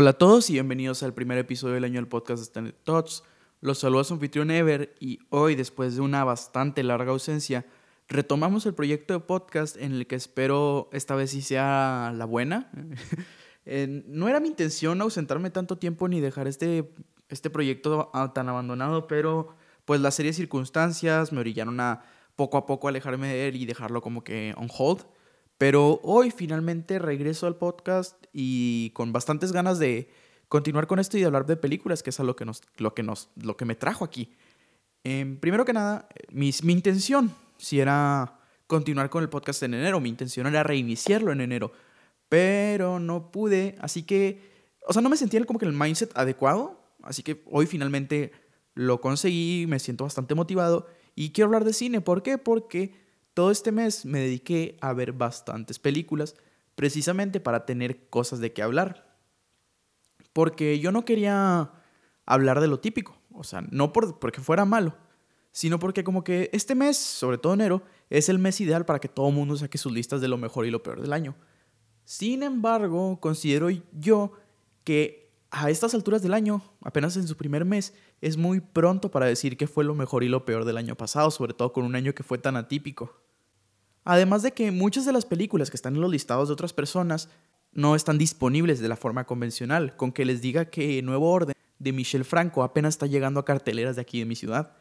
Hola a todos y bienvenidos al primer episodio del año del podcast Standard Thoughts. Los saluda su anfitrión Ever y hoy, después de una bastante larga ausencia, retomamos el proyecto de podcast en el que espero esta vez sí sea la buena. no era mi intención ausentarme tanto tiempo ni dejar este, este proyecto tan abandonado, pero pues las serias circunstancias me orillaron a poco a poco alejarme de él y dejarlo como que on hold. Pero hoy finalmente regreso al podcast y con bastantes ganas de continuar con esto y de hablar de películas, que es a lo que, nos, lo que, nos, lo que me trajo aquí. Em, primero que nada, mi, mi intención, si era continuar con el podcast en enero, mi intención era reiniciarlo en enero, pero no pude, así que, o sea, no me sentía como que el mindset adecuado, así que hoy finalmente lo conseguí, me siento bastante motivado y quiero hablar de cine. ¿Por qué? Porque todo este mes me dediqué a ver bastantes películas, precisamente para tener cosas de qué hablar. Porque yo no quería hablar de lo típico, o sea, no por, porque fuera malo, sino porque como que este mes, sobre todo enero, es el mes ideal para que todo el mundo saque sus listas de lo mejor y lo peor del año. Sin embargo, considero yo que a estas alturas del año, apenas en su primer mes, es muy pronto para decir qué fue lo mejor y lo peor del año pasado, sobre todo con un año que fue tan atípico. Además de que muchas de las películas que están en los listados de otras personas no están disponibles de la forma convencional, con que les diga que Nuevo Orden de Michel Franco apenas está llegando a carteleras de aquí de mi ciudad.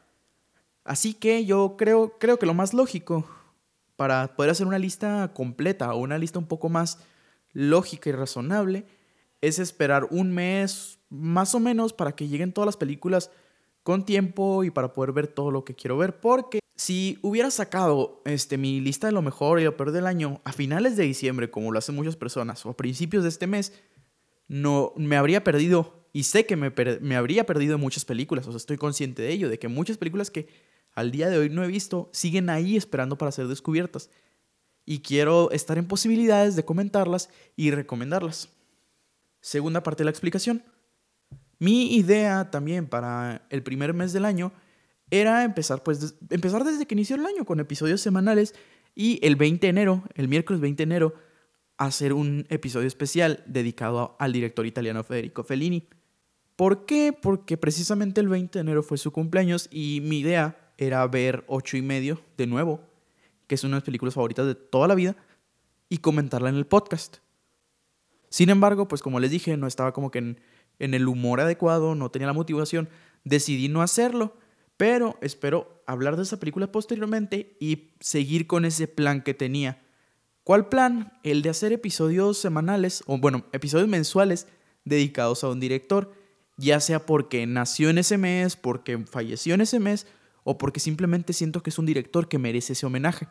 Así que yo creo, creo que lo más lógico para poder hacer una lista completa o una lista un poco más lógica y razonable es esperar un mes más o menos para que lleguen todas las películas con tiempo y para poder ver todo lo que quiero ver, porque si hubiera sacado este, mi lista de lo mejor y lo peor del año a finales de diciembre, como lo hacen muchas personas, o a principios de este mes, no me habría perdido, y sé que me, me habría perdido muchas películas, o sea, estoy consciente de ello, de que muchas películas que al día de hoy no he visto siguen ahí esperando para ser descubiertas. Y quiero estar en posibilidades de comentarlas y recomendarlas. Segunda parte de la explicación. Mi idea también para el primer mes del año era empezar, pues, empezar desde que inició el año con episodios semanales y el 20 de enero, el miércoles 20 de enero, hacer un episodio especial dedicado al director italiano Federico Fellini. ¿Por qué? Porque precisamente el 20 de enero fue su cumpleaños y mi idea era ver ocho y medio de nuevo, que es una de mis películas favoritas de toda la vida, y comentarla en el podcast. Sin embargo, pues como les dije, no estaba como que en el humor adecuado, no tenía la motivación, decidí no hacerlo pero espero hablar de esa película posteriormente y seguir con ese plan que tenía. ¿Cuál plan? El de hacer episodios semanales, o bueno, episodios mensuales dedicados a un director, ya sea porque nació en ese mes, porque falleció en ese mes, o porque simplemente siento que es un director que merece ese homenaje.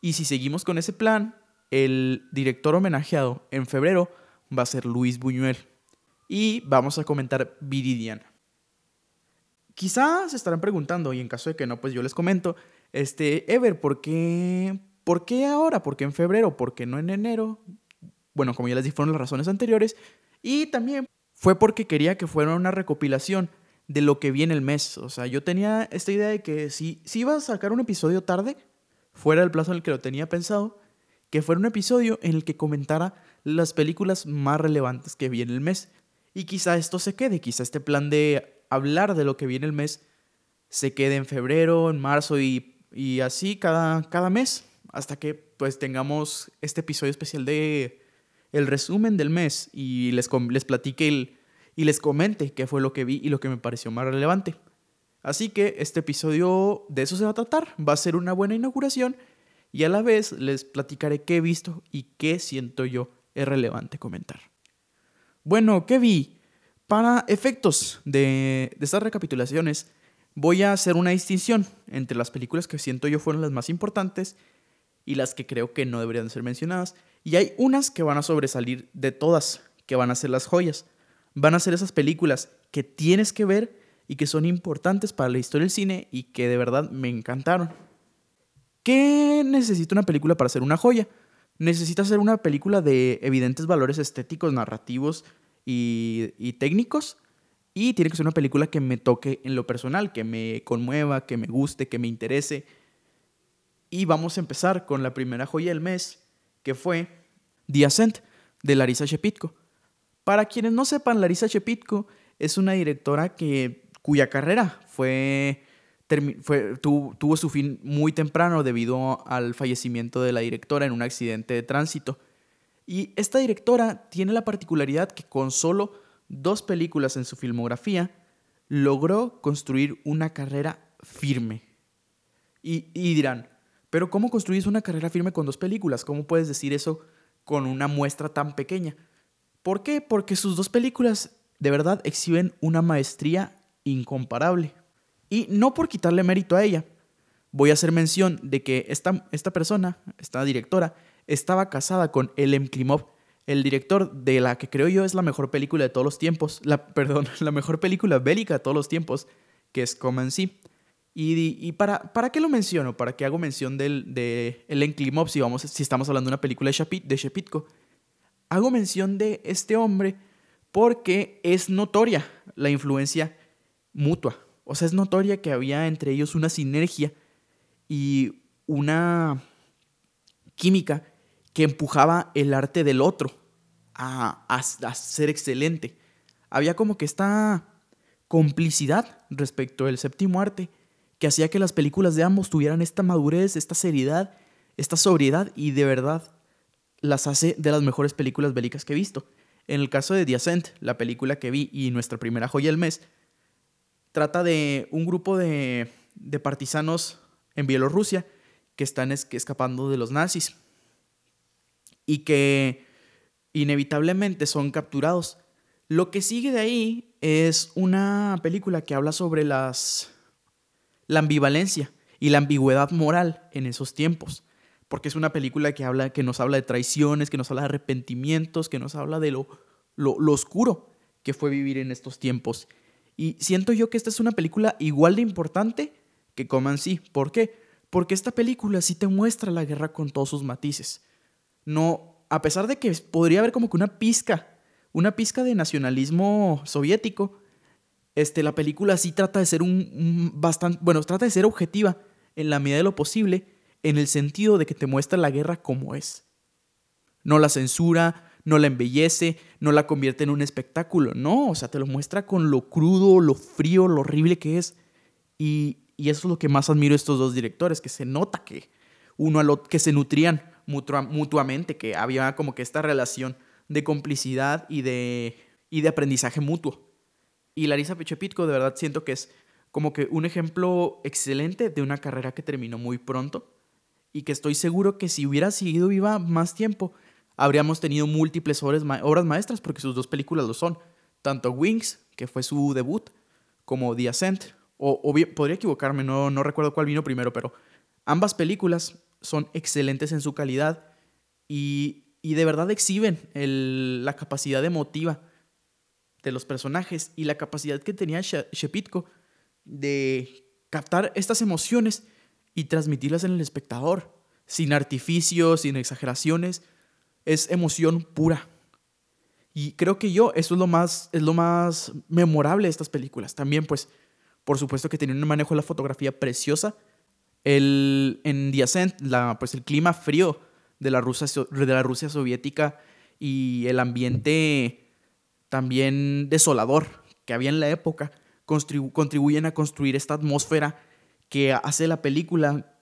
Y si seguimos con ese plan, el director homenajeado en febrero va a ser Luis Buñuel. Y vamos a comentar Viridiana. Quizás se estarán preguntando, y en caso de que no, pues yo les comento, este, Ever, ¿por qué, ¿por qué ahora? ¿Por qué en febrero? ¿Por qué no en enero? Bueno, como ya les dije, fueron las razones anteriores. Y también fue porque quería que fuera una recopilación de lo que viene el mes. O sea, yo tenía esta idea de que si, si iba a sacar un episodio tarde, fuera del plazo en el que lo tenía pensado, que fuera un episodio en el que comentara las películas más relevantes que viene el mes. Y quizá esto se quede, quizá este plan de hablar de lo que viene el mes se quede en febrero, en marzo y, y así cada, cada mes hasta que pues tengamos este episodio especial de el resumen del mes y les, les platique el, y les comente qué fue lo que vi y lo que me pareció más relevante. Así que este episodio de eso se va a tratar, va a ser una buena inauguración y a la vez les platicaré qué he visto y qué siento yo es relevante comentar. Bueno, ¿qué vi? Para efectos de, estas recapitulaciones, voy a hacer una distinción entre las películas que siento yo fueron las más importantes y las que creo que no deberían ser mencionadas. Y hay unas que van a sobresalir de todas, que van a ser las joyas. Van a ser esas películas que tienes que ver y que son importantes para la historia del cine y que de verdad me encantaron. ¿Qué necesita una película para ser una joya? Necesita ser una película de evidentes valores estéticos, narrativos, y, técnicos. Y tiene que ser una película que me toque en lo personal, que me conmueva, que me guste, que me interese. Y vamos a empezar con la primera joya del mes, que fue The Ascent, de Larissa Shepitko. Para quienes no sepan, Larisa Chepitko es una directora que, cuya carrera fue tuvo su fin muy temprano debido al fallecimiento de la directora en un accidente de tránsito. Y esta directora tiene la particularidad que con solo dos películas en su filmografía logró construir una carrera firme. Y, dirán, pero ¿cómo construís una carrera firme con dos películas? ¿Cómo puedes decir eso con una muestra tan pequeña? ¿Por qué? Porque sus dos películas de verdad exhiben una maestría incomparable. Y no por quitarle mérito a ella, voy a hacer mención de que esta, esta persona, esta directora, estaba casada con Elem Klimov, el director de la que creo yo es la mejor película de todos los tiempos, la, perdón, la mejor película bélica de todos los tiempos, que es Comancy. Y, y para, ¿para qué lo menciono? ¿Para qué hago mención del, de Ellen Klimov si, vamos, si estamos hablando de una película de, de Shepitko? Hago mención de este hombre porque es notoria la influencia mutua. O sea, es notoria que había entre ellos una sinergia y una química que empujaba el arte del otro a, a, ser excelente. Había como que esta complicidad respecto del séptimo arte que hacía que las películas de ambos tuvieran esta madurez, esta seriedad, esta sobriedad y de verdad las hace de las mejores películas bélicas que he visto. En el caso de The Ascent, la película que vi y nuestra primera joya del mes, trata de un grupo de, de partisanos en Bielorrusia que están escapando de los nazis y que inevitablemente son capturados. Lo que sigue de ahí es una película que habla sobre las la ambivalencia y la ambigüedad moral en esos tiempos, porque es una película que habla que nos habla de traiciones, que nos habla de arrepentimientos, que nos habla de lo, lo, oscuro que fue vivir en estos tiempos. Y siento yo que esta es una película igual de importante que Comancy. ¿Por qué? Porque esta película sí te muestra la guerra con todos sus matices no, a pesar de que podría haber como que una pizca, una pizca de nacionalismo soviético, este, la película sí trata de ser un, bastante, bueno, trata de ser objetiva en la medida de lo posible, en el sentido de que te muestra la guerra como es. No la censura, no la embellece, no la convierte en un espectáculo, no, o sea, te lo muestra con lo crudo, lo frío, lo horrible que es. Y, y eso es lo que más admiro de estos dos directores, que se nota que uno a lo que se nutrían mutuamente, que había como que esta relación de complicidad y de, y de aprendizaje mutuo. Y Larisa Pechepitko de verdad siento que es como que un ejemplo excelente de una carrera que terminó muy pronto y que estoy seguro que si hubiera seguido viva más tiempo, habríamos tenido múltiples obras, maestras porque sus dos películas lo son, tanto Wings, que fue su debut, como The Ascent, o podría equivocarme, no, no recuerdo cuál vino primero, pero ambas películas son excelentes en su calidad y, de verdad exhiben la capacidad emotiva de los personajes y la capacidad que tenía Shepitko de captar estas emociones y transmitirlas en el espectador, sin artificios, sin exageraciones, es emoción pura. Y creo que yo, eso es lo más, es lo más memorable de estas películas. También, pues, por supuesto que tienen un manejo de la fotografía preciosa, el, en The Ascent, la, pues el clima frío de la, Rusia, de la soviética y el ambiente también desolador que había en la época contribuyen a construir esta atmósfera que hace la película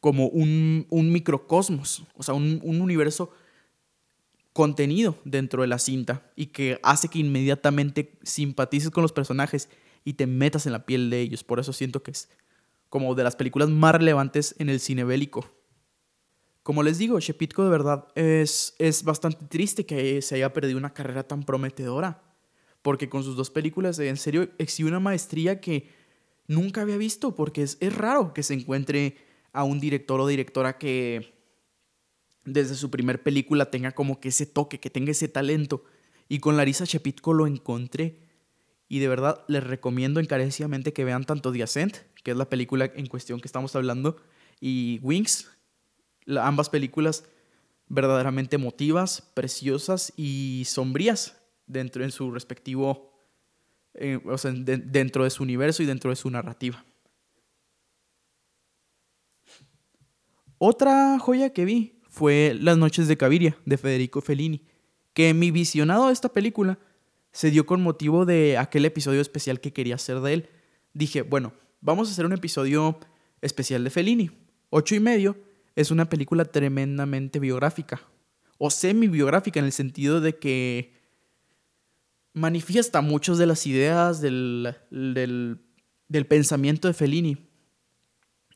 como un, un microcosmos, o sea, un, un, universo contenido dentro de la cinta y que hace que inmediatamente simpatices con los personajes y te metas en la piel de ellos. Por eso siento que es como de las películas más relevantes en el cine bélico. Como les digo, Shepitko de verdad es, es bastante triste que se haya perdido una carrera tan prometedora, porque con sus dos películas en serio exhibe una maestría que nunca había visto, porque es, es raro que se encuentre a un director o directora que desde su primer película tenga como que ese toque, que tenga ese talento. Y con Larisa Shepitko lo encontré. Y de verdad les recomiendo encarecidamente que vean tanto The Ascent que es la película en cuestión que estamos hablando, y Wings, ambas películas verdaderamente emotivas, preciosas y sombrías dentro en su respectivo, eh, o sea, dentro de su universo y dentro de su narrativa. Otra joya que vi fue Las noches de Caviria de Federico Fellini. que mi visionado de esta película se dio con motivo de aquel episodio especial que quería hacer de él. Dije, bueno, vamos a hacer un episodio especial de Fellini. Ocho y medio es una película tremendamente biográfica, o semi-biográfica en el sentido de que manifiesta muchas de las ideas del, del, del pensamiento de Fellini.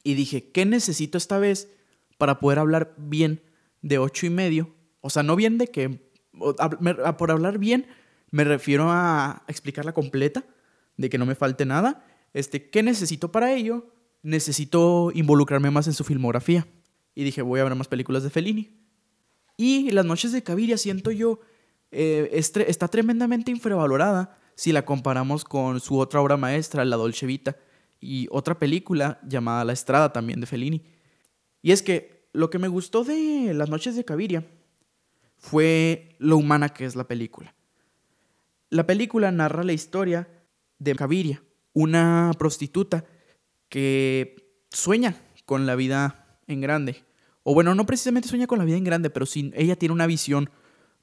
Y dije, ¿qué necesito esta vez para poder hablar bien de ocho y medio? O sea, no bien de que... Por hablar bien, me refiero a explicarla completa, de que no me falte nada. Este, ¿Qué necesito para ello? Necesito involucrarme más en su filmografía. Y dije, voy a ver más películas de Fellini. Y Las noches de Caviria, siento yo, eh, está tremendamente infravalorada si la comparamos con su otra obra maestra, La Dolce Vita, y otra película llamada La Estrada también de Fellini. Y es que lo que me gustó de Las noches de Caviria fue lo humana que es la película. La película narra la historia de Caviria, una prostituta que sueña con la vida en grande. O bueno, no precisamente sueña con la vida en grande, pero sí, ella tiene una visión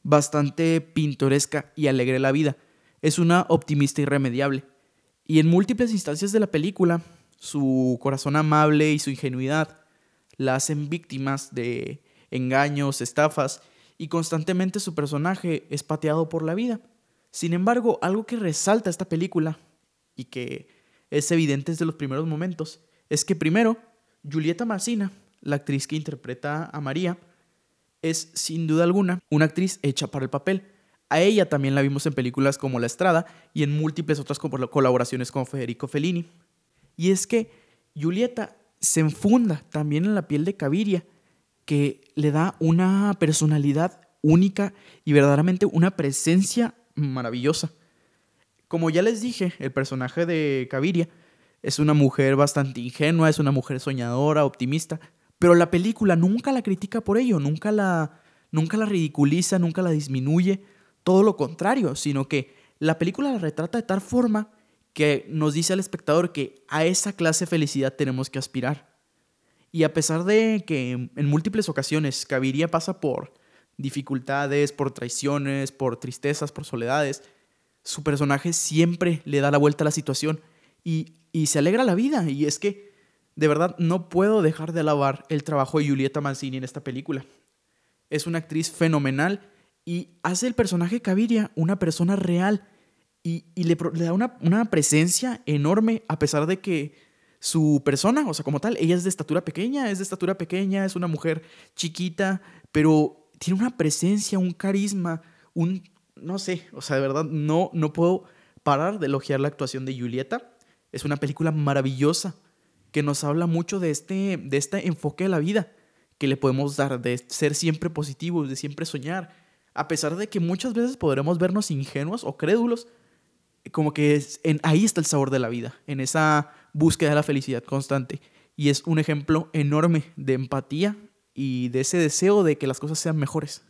bastante pintoresca y alegre de la vida. Es una optimista irremediable. Y en múltiples instancias de la película, su corazón amable y su ingenuidad la hacen víctimas de engaños, estafas, y constantemente su personaje es pateado por la vida. Sin embargo, algo que resalta esta película y que es evidente desde los primeros momentos es que primero, Julieta Massina, la actriz que interpreta a María, es sin duda alguna una actriz hecha para el papel. A ella también la vimos en películas como La Estrada y en múltiples otras colaboraciones con Federico Fellini. Y es que Julieta se enfunda también en la piel de Caviria, que le da una personalidad única y verdaderamente una presencia maravillosa. Como ya les dije, el personaje de Caviria es una mujer bastante ingenua, es una mujer soñadora, optimista, pero la película nunca la critica por ello, nunca la, nunca la ridiculiza, nunca la disminuye, todo lo contrario, sino que la película la retrata de tal forma que nos dice al espectador que a esa clase de felicidad tenemos que aspirar. Y a pesar de que en múltiples ocasiones Caviria pasa por dificultades, por traiciones, por tristezas, por soledades, su personaje siempre le da la vuelta a la situación y, se alegra la vida. Y es que, de verdad, no puedo dejar de alabar el trabajo de Julieta Mancini en esta película. Es una actriz fenomenal y hace el personaje Caviria una persona real y, le, da una, una presencia enorme a pesar de que su persona, o sea, como tal, ella es de estatura pequeña, es de estatura pequeña, es una mujer chiquita, pero tiene una presencia, un carisma, un, no sé, o sea, de verdad, no, no puedo parar de elogiar la actuación de Julieta. Es una película maravillosa que nos habla mucho de este, de este enfoque de la vida que le podemos dar, de ser siempre positivos, de siempre soñar, a pesar de que muchas veces podremos vernos ingenuos o crédulos, como que en, ahí está el sabor de la vida, en esa búsqueda de la felicidad constante. Y es un ejemplo enorme de empatía y de ese deseo de que las cosas sean mejores.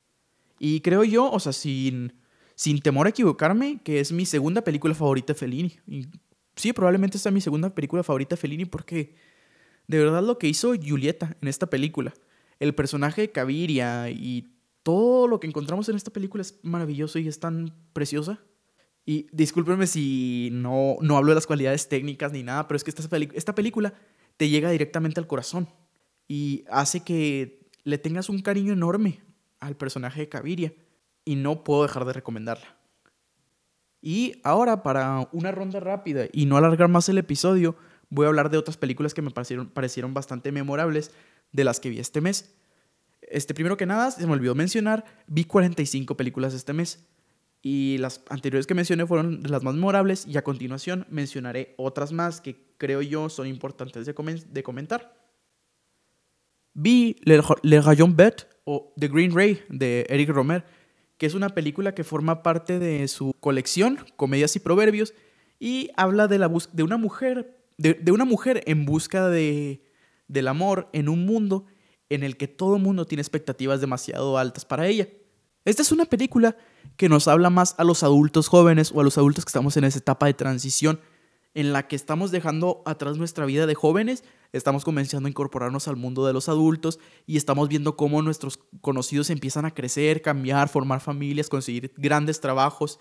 Y creo yo, o sea, sin, sin temor a equivocarme, que es mi segunda película favorita de Fellini. Sí, probablemente sea mi segunda película favorita de Fellini porque de verdad lo que hizo Julieta en esta película, el personaje de Caviria y todo lo que encontramos en esta película es maravilloso y es tan preciosa. Y discúlpenme si no, no hablo de las cualidades técnicas ni nada, pero es que esta, esta película te llega directamente al corazón y hace que le tengas un cariño enorme al personaje de Caviria y no puedo dejar de recomendarla. Y ahora para una ronda rápida y no alargar más el episodio, voy a hablar de otras películas que me parecieron, parecieron bastante memorables de las que vi este mes. Este, primero que nada, se me olvidó mencionar, vi 45 películas este mes. Y las anteriores que mencioné fueron las más memorables y a continuación mencionaré otras más que creo yo son importantes de, comentar. Vi Le, Le Rayon Bet o The Green Ray de Eric Romer, que es una película que forma parte de su colección Comedias y Proverbios y habla de, la de, una, mujer, de, una mujer en busca de, del amor en un mundo en el que todo el mundo tiene expectativas demasiado altas para ella. Esta es una película que nos habla más a los adultos jóvenes o a los adultos que estamos en esa etapa de transición en la que estamos dejando atrás nuestra vida de jóvenes, estamos comenzando a incorporarnos al mundo de los adultos y estamos viendo cómo nuestros conocidos empiezan a crecer, cambiar, formar familias, conseguir grandes trabajos.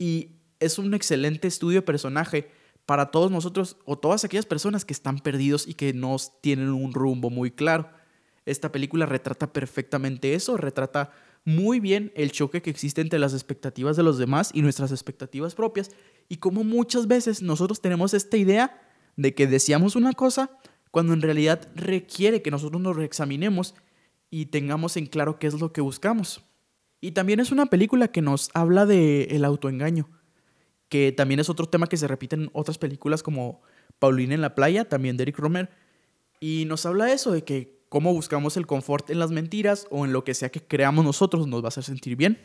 Y es un excelente estudio de personaje para todos nosotros o todas aquellas personas que están perdidos y que no tienen un rumbo muy claro. Esta película retrata perfectamente eso, retrata muy bien el choque que existe entre las expectativas de los demás y nuestras expectativas propias y cómo muchas veces nosotros tenemos esta idea de que deseamos una cosa cuando en realidad requiere que nosotros nos reexaminemos y tengamos en claro qué es lo que buscamos. Y también es una película que nos habla de el autoengaño, que también es otro tema que se repite en otras películas como Paulina en la playa, también de Eric Romer, y nos habla eso, de que cómo buscamos el confort en las mentiras o en lo que sea que creamos nosotros nos va a hacer sentir bien.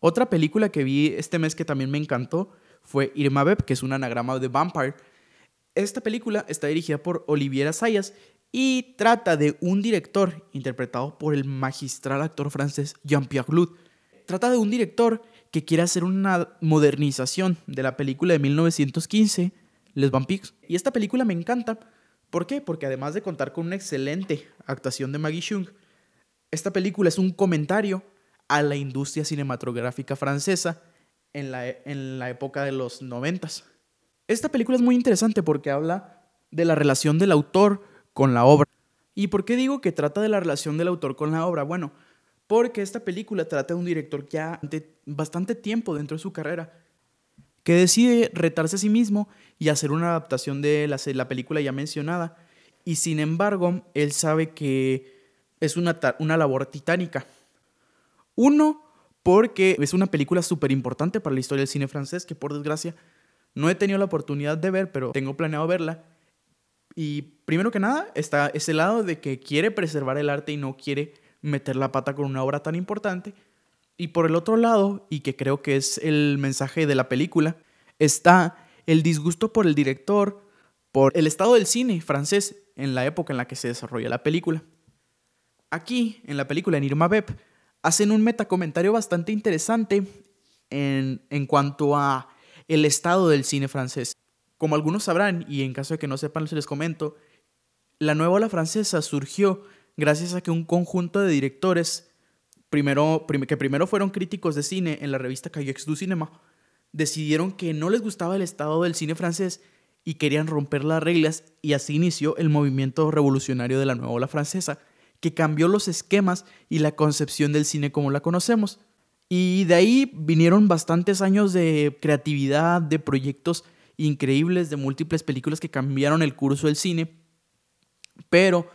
Otra película que vi este mes que también me encantó fue Irma Beb, que es un anagrama de Vampire. Esta película está dirigida por Oliviera Sayas y trata de un director interpretado por el magistral actor francés Jean-Pierre Glut. Trata de un director que quiere hacer una modernización de la película de 1915, Les Vampires. Y esta película me encanta ¿Por qué? Porque además de contar con una excelente actuación de Maggie Chung, esta película es un comentario a la industria cinematográfica francesa en la, en la época de los noventas. Esta película es muy interesante porque habla de la relación del autor con la obra. ¿Y por qué digo que trata de la relación del autor con la obra? Bueno, porque esta película trata de un director ya de bastante tiempo dentro de su carrera que decide retarse a sí mismo y hacer una adaptación de la, la película ya mencionada. Y sin embargo, él sabe que es una, una labor titánica. Uno, porque es una película súper importante para la historia del cine francés, que por desgracia no he tenido la oportunidad de ver, pero tengo planeado verla. Y primero que nada está ese lado de que quiere preservar el arte y no quiere meter la pata con una obra tan importante. Y por el otro lado, y que creo que es el mensaje de la película, está el disgusto por el director, por el estado del cine francés en la época en la que se desarrolla la película. Aquí, en la película, en Irma Beb, hacen un metacomentario bastante interesante en, en cuanto a el estado del cine francés. Como algunos sabrán, y en caso de que no sepan, les comento, la nueva ola francesa surgió gracias a que un conjunto de directores primero, que primero fueron críticos de cine en la revista Cahiers du Cinema, decidieron que no les gustaba el estado del cine francés y querían romper las reglas y así inició el movimiento revolucionario de la nueva ola francesa, que cambió los esquemas y la concepción del cine como la conocemos. Y de ahí vinieron bastantes años de creatividad, de proyectos increíbles, de múltiples películas que cambiaron el curso del cine, pero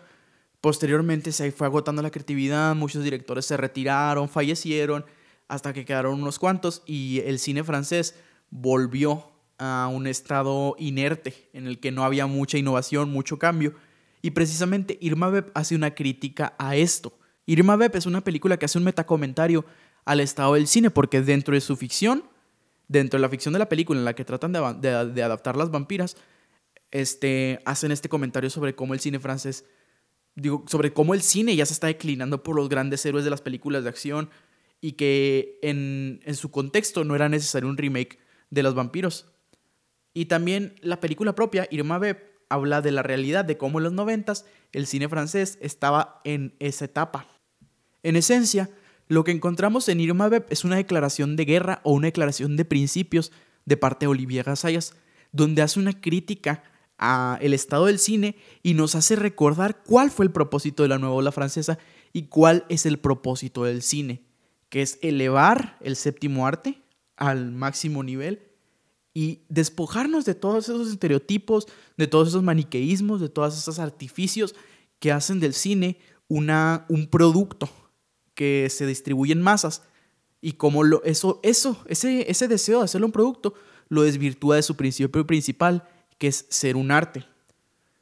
Posteriormente se fue agotando la creatividad, muchos directores se retiraron, fallecieron, hasta que quedaron unos cuantos y el cine francés volvió a un estado inerte en el que no había mucha innovación, mucho cambio. Y precisamente Irma Beb hace una crítica a esto. Irma Beb es una película que hace un metacomentario al estado del cine porque dentro de su ficción, dentro de la ficción de la película en la que tratan de, adaptar las vampiras, este, hacen este comentario sobre cómo el cine francés digo, sobre cómo el cine ya se está declinando por los grandes héroes de las películas de acción y que en, su contexto no era necesario un remake de los vampiros. Y también la película propia, Irma Beb, habla de la realidad de cómo en los noventas el cine francés estaba en esa etapa. En esencia, lo que encontramos en Irma Beb es una declaración de guerra o una declaración de principios de parte de Olivier Assayas, donde hace una crítica a el estado del cine y nos hace recordar cuál fue el propósito de la nueva ola francesa y cuál es el propósito del cine, que es elevar el séptimo arte al máximo nivel y despojarnos de todos esos estereotipos, de todos esos maniqueísmos, de todos esos artificios que hacen del cine una, un producto que se distribuye en masas. Y como lo, eso, eso, ese, ese deseo de hacerlo un producto lo desvirtúa de su principio principal, que es ser un arte.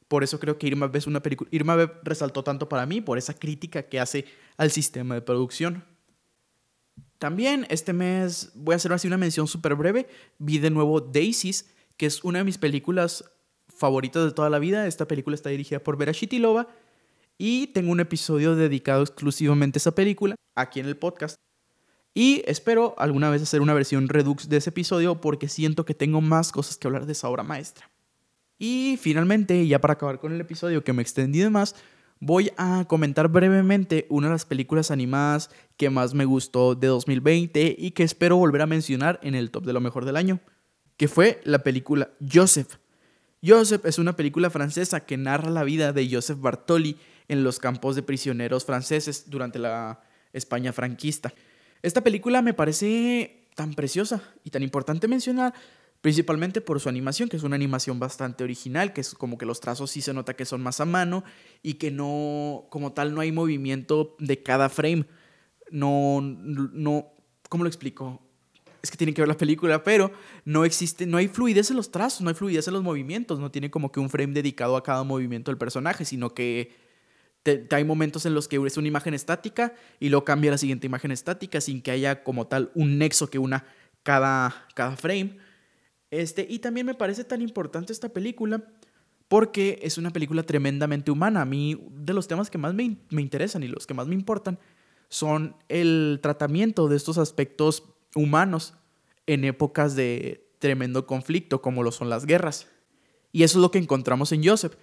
Por eso creo que Irma es una. Irma resaltó tanto para mí por esa crítica que hace al sistema de producción. También este mes voy a hacer así una mención súper breve. Vi de nuevo Daisies, que es una de mis películas favoritas de toda la vida. Esta película está dirigida por Vera Shitilova y tengo un episodio dedicado exclusivamente a esa película aquí en el podcast. Y espero alguna vez hacer una versión redux de ese episodio porque siento que tengo más cosas que hablar de esa obra maestra. Y finalmente, ya para acabar con el episodio que me extendí de más, voy a comentar brevemente una de las películas animadas que más me gustó de 2020 y que espero volver a mencionar en el top de lo mejor del año, que fue la película Joseph. Joseph es una película francesa que narra la vida de Joseph Bartoli en los campos de prisioneros franceses durante la España franquista. Esta película me parece tan preciosa y tan importante mencionar principalmente por su animación, que es una animación bastante original, que es como que los trazos sí se nota que son más a mano y que no, como tal, no hay movimiento de cada frame. No, no, ¿cómo lo explico? Es que tiene que ver la película, pero no existe, no hay fluidez en los trazos, no hay fluidez en los movimientos, no tiene como que un frame dedicado a cada movimiento del personaje, sino que hay momentos en los que es una imagen estática y luego cambia la siguiente imagen estática sin que haya como tal un nexo que una cada, cada frame. Este, y también me parece tan importante esta película porque es una película tremendamente humana. A mí, de los temas que más me, me interesan y los que más me importan son el tratamiento de estos aspectos humanos en épocas de tremendo conflicto, como lo son las guerras. Y eso es lo que encontramos en Joseph.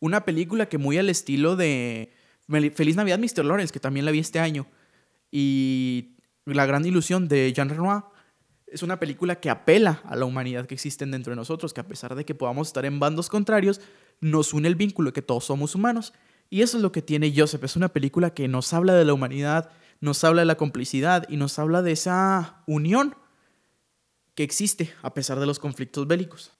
Una película que muy al estilo de Feliz Navidad, Mr. Lawrence, que también la vi este año, y La Gran Ilusión de Jean Renoir, es una película que apela a la humanidad que existe dentro de nosotros, que a pesar de que podamos estar en bandos contrarios, nos une el vínculo de que todos somos humanos. Y eso es lo que tiene Joseph. Es una película que nos habla de la humanidad, nos habla de la complicidad y nos habla de esa unión que existe a pesar de los conflictos bélicos.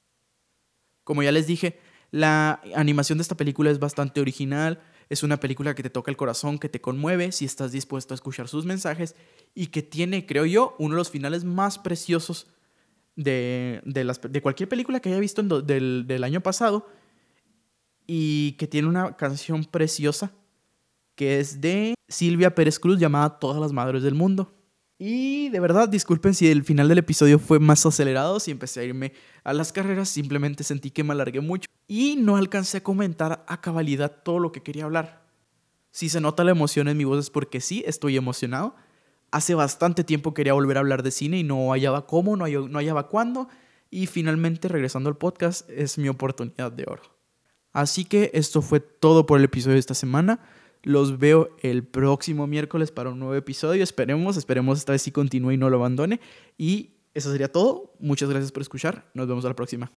Como ya les dije, la animación de esta película es bastante original, es una película que te toca el corazón, que te conmueve si estás dispuesto a escuchar sus mensajes y que tiene, creo yo, uno de los finales más preciosos de, de, cualquier película que haya visto del, del año pasado y que tiene una canción preciosa que es de Silvia Pérez Cruz llamada Todas las Madres del Mundo. Y de verdad, disculpen si el final del episodio fue más acelerado, si empecé a irme a las carreras, simplemente sentí que me alargué mucho y no alcancé a comentar a cabalidad todo lo que quería hablar. Si se nota la emoción en mi voz es porque sí, estoy emocionado. Hace bastante tiempo quería volver a hablar de cine y no hallaba cómo, no hallaba, no cuándo. Y finalmente, regresando al podcast, es mi oportunidad de oro. Así que esto fue todo por el episodio de esta semana. Los veo el próximo miércoles para un nuevo episodio. Esperemos, esperemos esta vez sí continúe y no lo abandone. Y eso sería todo. Muchas gracias por escuchar. Nos vemos a la próxima.